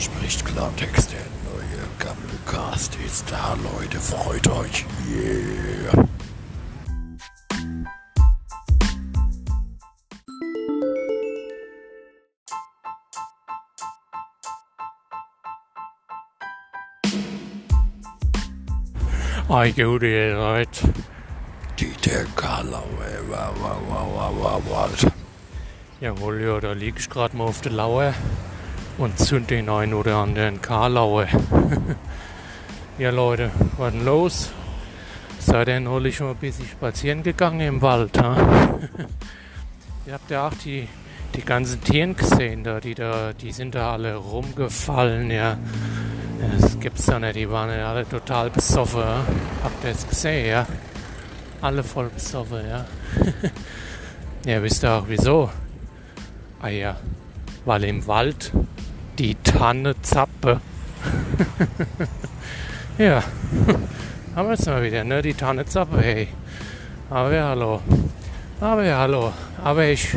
spricht Klartext, der neue Gammelcast ist da, Leute, freut euch. Yeah. Gud, det er ret. Dieter Karlau, wa, wa, wa, wa, wa, wa. Jawohl, ja, da lieg ich gerade mal auf der Lauer und zünd den einen oder anderen Karlauer. ja, Leute, was denn los? Seid ihr neulich schon ein bisschen spazieren gegangen im Wald, ihr habt ja auch die, die ganzen Tieren gesehen, da, die da, die sind da alle rumgefallen, ja. Das gibt's da nicht, die waren ja alle total besoffen, ja? Habt ihr es gesehen, ja? Alle voll besoffen, ja. ja, wisst ihr auch wieso? Ah ja, weil im Wald die Tanne zappe. ja, haben wir es mal wieder, ne? Die Tanne zappe, hey. Aber ja, hallo. Aber ja, hallo. Aber ich,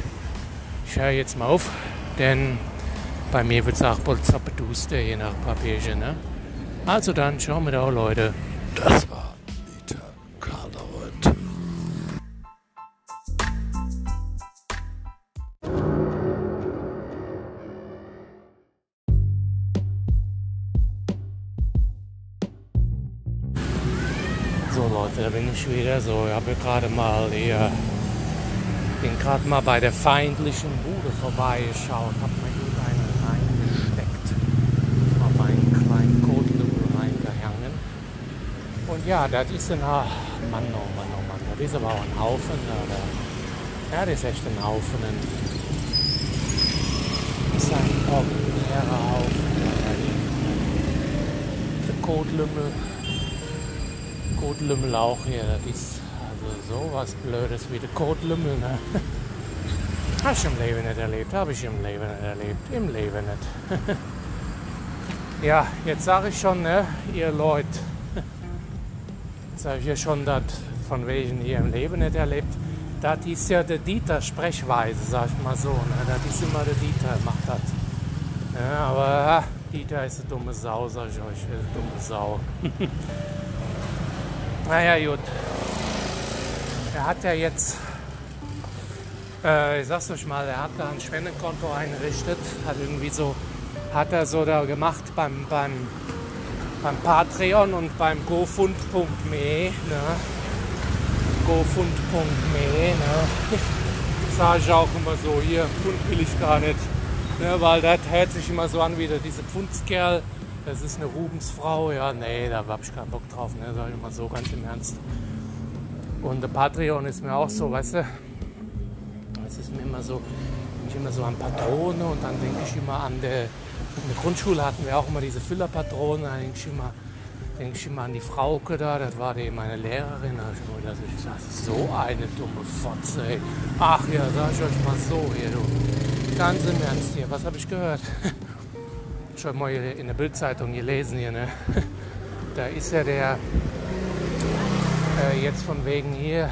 ich höre jetzt mal auf, denn bei mir wird es auch bald zappeduster, je nach Papierchen, ne? Also dann, schauen wir da, Leute. Das war Leute, da bin ich wieder so. Ich habe gerade mal hier, bin gerade mal bei der feindlichen Bude vorbeigeschaut, habe mir gut einen reingesteckt, habe einen kleinen Kotlümmel reingehangen. Und ja, das ist ein, ah, Mann, oh Mann, oh Mann, das ist aber auch ein Haufen, oder? Ja, das ist echt ein Haufen. Das ist ein ordinärer Haufen. Ja, der Kotlümmel. Kotlümmel auch hier. Das ist also sowas Blödes wie der Kotlümmel. Ne? Habe ich im Leben nicht erlebt. Habe ich im Leben nicht erlebt. Im Leben nicht. ja, jetzt sage ich schon, ne, ihr Leute. Jetzt habe ich ja schon das von wegen hier im Leben nicht erlebt. Das ist ja der Dieter Sprechweise, sag ich mal so. Ne? Das ist immer der Dieter, macht das. Ja, aber Dieter ist eine dumme Sau, sag ich euch. Eine dumme Sau. Naja, gut. Er hat ja jetzt, äh, ich sag's euch mal, er hat da ein Spendenkonto eingerichtet, hat irgendwie so, hat er so da gemacht beim, beim, beim Patreon und beim gofund.me, ne? gofund.me, ne? Sag ich auch immer so, hier, Pfund will ich gar nicht, ne? weil das hört sich immer so an wie der, diese Pfundskerl, das ist eine Rubensfrau, ja, nee, da hab ich keinen Bock drauf, ne, sag ich mal so ganz im Ernst. Und der Patreon ist mir auch so, weißt du, es ist mir immer so, ich immer so an Patrone und dann denke ich immer an der, in der Grundschule hatten wir auch immer diese Füllerpatrone, da denke ich immer, denke ich immer an die Frauke da, das war die meine Lehrerin, da ich immer gedacht, ich sag, so eine dumme Fotze, ey. Ach ja, sag ich euch mal so, hier, du, ganz im Ernst hier, was habe ich gehört? schon mal in der Bildzeitung gelesen hier, ne? Da ist ja der äh, jetzt von wegen hier,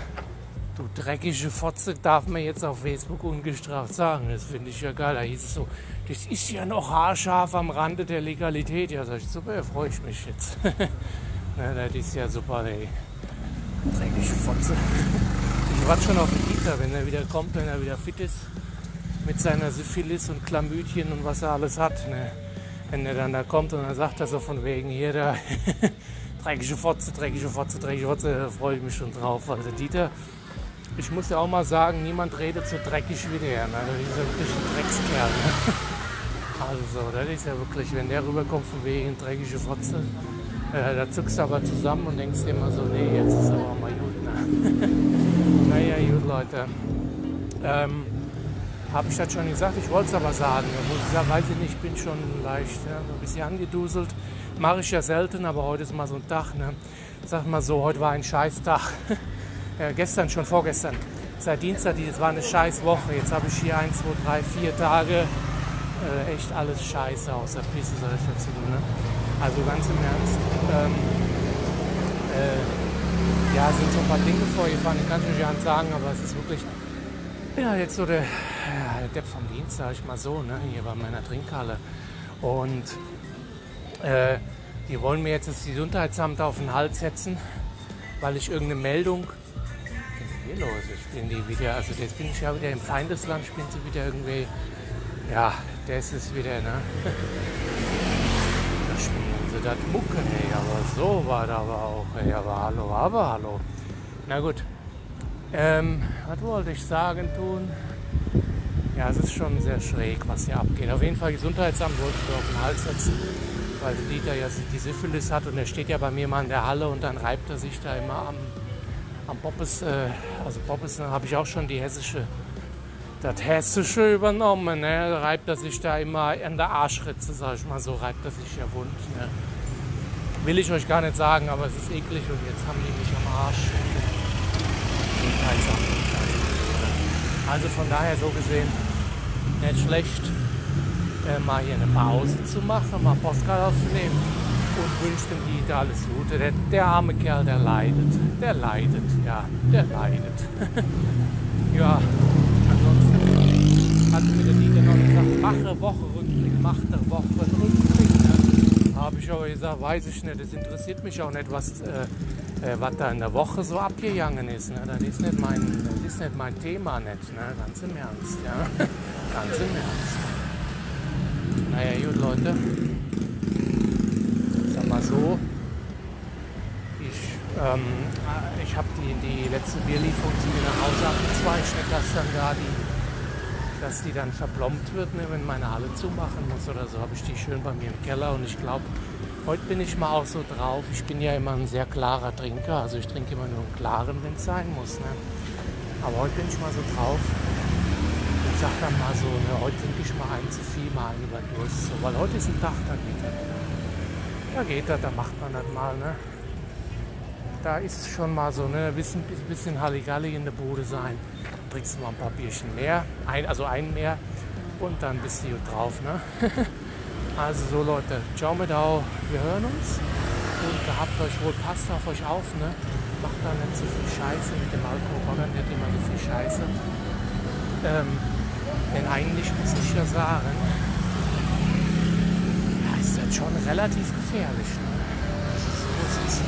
du dreckige Fotze, darf man jetzt auf Facebook ungestraft sagen. Das finde ich ja geil. Da hieß es so, das ist ja noch haarscharf am Rande der Legalität. Ja, sag ich, super, freue ich mich jetzt. ne, das ist ja super, ey. Dreckige Fotze. Ich warte schon auf den Dieter, wenn er wieder kommt, wenn er wieder fit ist. Mit seiner Syphilis und Chlamydien und was er alles hat. Ne? Wenn er dann da kommt und dann sagt er so von wegen hier da dreckige Fotze, dreckige Fotze, dreckige Fotze, da freue ich mich schon drauf. Also Dieter, ich muss ja auch mal sagen, niemand redet so dreckig wie der. Ne? Das ist ja wirklich ein Dreckskerl. Ne? Also, das ist ja wirklich, wenn der rüberkommt von wegen dreckige Fotze, äh, da zuckst du aber zusammen und denkst dir immer so, nee, jetzt ist aber mal gut. Ne? naja, gut, Leute. Ähm, habe ich das schon gesagt, ich wollte es aber sagen. Ich weiß ich nicht, bin schon leicht ja, ein bisschen angeduselt. Mache ich ja selten, aber heute ist mal so ein Tag. Ne? Sag mal so, heute war ein Scheißtag. äh, gestern schon, vorgestern. Seit Dienstag, das war eine scheiß Woche. Jetzt habe ich hier ein, zwei, drei, vier Tage äh, echt alles scheiße außer Pisse, soll ich dazu. Ne? Also ganz im Ernst. Ähm, äh, ja, sind so ein paar Dinge vorgefahren, ich kann es nicht sagen, aber es ist wirklich ja jetzt so der, ja, der Depp vom Dienst, sag ich mal so, ne, hier bei meiner Trinkhalle. Und Äh, die wollen mir jetzt das Gesundheitsamt auf den Hals setzen, weil ich irgendeine Meldung. Was ist hier los? Ich bin die wieder, also jetzt bin ich ja wieder im Feindesland, spielen sie wieder irgendwie. Ja, das ist wieder, ne? Da spielen sie das Mucke, ey, aber so war da aber auch, ey, aber hallo, aber hallo. Na gut. Ähm, was wollte ich sagen tun? Ja, es ist schon sehr schräg, was hier abgeht. Auf jeden Fall Gesundheitsamt wollte ich auf den Hals setzen, weil Dieter ja die Syphilis hat und er steht ja bei mir mal in der Halle und dann reibt er sich da immer am, am Bobbes, äh, also Bobbes, habe ich auch schon die hessische, das hessische übernommen, ne? Reibt er sich da immer an der Arschritze, sag ich mal so, reibt er sich ja wund, ne? Will ich euch gar nicht sagen, aber es ist eklig und jetzt haben die mich am Arsch. Gesundheitsamt. Also von daher so gesehen nicht schlecht, äh, mal hier eine Pause zu machen, mal Postkarte aufzunehmen und wünscht dem Dieter alles Gute. Der, der, arme Kerl, der leidet. Der leidet, ja, der leidet. ja, ansonsten hatte mir der Dieter noch gesagt, mache Woche Rückblick, mach der Woche Rückblick. Ne? Habe ich aber gesagt, weiß ich nicht, das interessiert mich auch nicht, was, äh, äh, was da in der Woche so abgegangen ist. Ne? Das ist nicht mein, das ist nicht mein Thema, nicht, ne? ganz im Ernst. Ja? ganz im Ernst. Naja, gut, Leute. Sag mal so. Ich, ähm, ich habe die, die letzte Bierlieferung zu mir nach Hause abgezweigt. Nicht, dass dann da die, dass die dann verplombt wird, ne, wenn meine Halle zumachen muss oder so. Habe ich die schön bei mir im Keller und ich glaube, heute bin ich mal auch so drauf. Ich bin ja immer ein sehr klarer Trinker. Also ich trinke immer nur einen klaren, wenn es sein muss. Ne? Aber heute bin ich mal so drauf sag dann mal so, ne, heute trinke ich mal ein zu viel, mal über Durst. So, weil heute ist ein Tag, da geht das. Da geht das, da macht man das mal. Ne? Da ist schon mal so ne, ein bisschen, bisschen Halligalli in der Bude sein. Trinkst du mal ein paar Bierchen mehr, ein, also ein mehr und dann bist du gut drauf. Ne? also so Leute, ciao mit au, wir hören uns und gehabt euch wohl, passt auf euch auf. Ne? Macht da nicht so viel Scheiße mit dem Alkohol, nicht immer so viel Scheiße. Ähm, denn eigentlich muss ich ja sagen, ja, ist das schon relativ gefährlich. Ne? Also so ist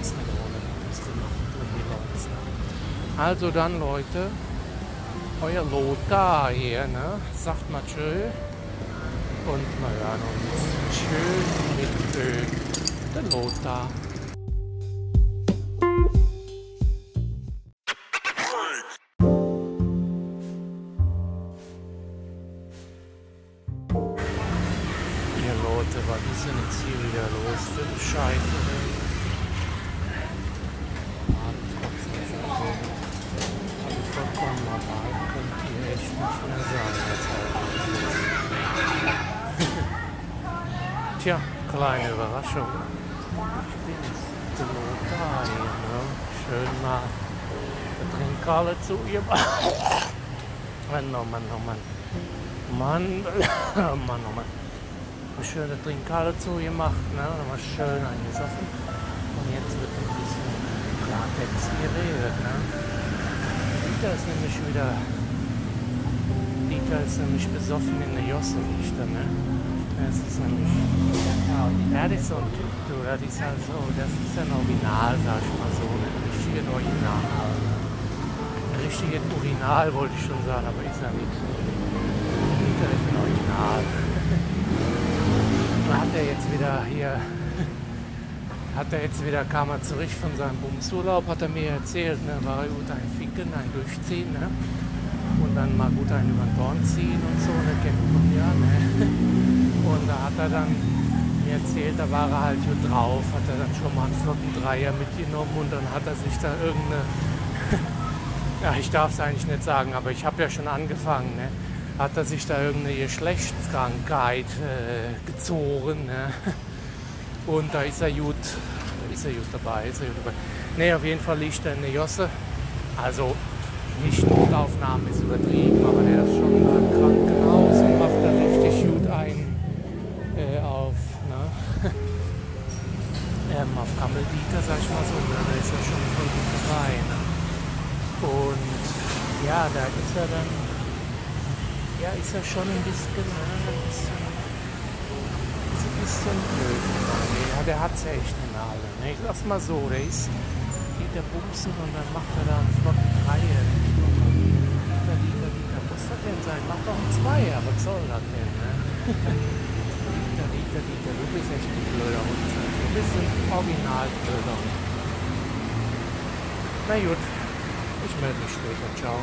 es ist eine Rolle, was die machen tun, die Leute. Ne? Also dann, Leute, euer Lothar hier, ne? Sagt mal tschö. Und wir hören uns. Schön mit Ö. Der Lothar. Tja, kleine Überraschung. Ich bin der hier, ne? Schön mal Trinkhalle zu ihr. Mann, oh Mann, oh Mann. Mann, Mann, oh Mann. Eine schöne Trinkhalle zu ihr macht, ne? Mal schön eingesoffen. Und jetzt wird ein bisschen Klartext geredet, ne? Dieter ist nämlich wieder. Dieter ist nämlich besoffen in der Josse, ne? Es ist nämlich. Ja, das ist so ein Typ, du, das ist halt so, das ist ein Original, sag ich mal so, ein richtiges Original. Ein richtiges Urinal wollte ich schon sagen, aber ist ja nicht. Das ist ein Original. Da hat er jetzt wieder hier, hat er jetzt wieder, kam er zurück von seinem Bumsurlaub, hat er mir erzählt, ne, war er gut ein Ficken, ein Durchziehen, ne? Und dann mal gut einen über den Dorn ziehen und so, ne, kennt man ja, ne? Und da hat er dann mir erzählt, da war er halt gut drauf, hat er dann schon mal einen flotten Dreier mitgenommen und dann hat er sich da irgendeine, ja ich darf es eigentlich nicht sagen, aber ich habe ja schon angefangen, ne? hat er sich da irgendeine Geschlechtskrankheit äh, gezogen. Ne? Und da ist er gut, ist er gut dabei, er dabei. Ne, auf jeden Fall liegt er in der Josse. Also nicht Notaufnahme ist übertrieben, aber der ist schon im Krankenhaus und macht da richtig gut ein äh, auf, ne? ähm, auf Kammeldieter, sag ich mal so, ne? da ist er schon voll gut dabei. Ne? Und ja, da ist er dann, ja, ist er schon ein bisschen, ne? ein bisschen, ist ein bisschen blöd. Nee, ja, der hat's ja echt in der Halle. Ne? Ich sag's mal so, der ist, geht der Bumsen und dann macht er da einen flotten Dreier. Liter, Liter, Liter. Muss das denn sein? Mach doch einen Zweier. Was soll das denn? Ne? Liter, Liter, Liter. Du bist echt ein blöder Hund. Du bist ein original blöder Hund. Na gut, ich melde mich später. Ciao.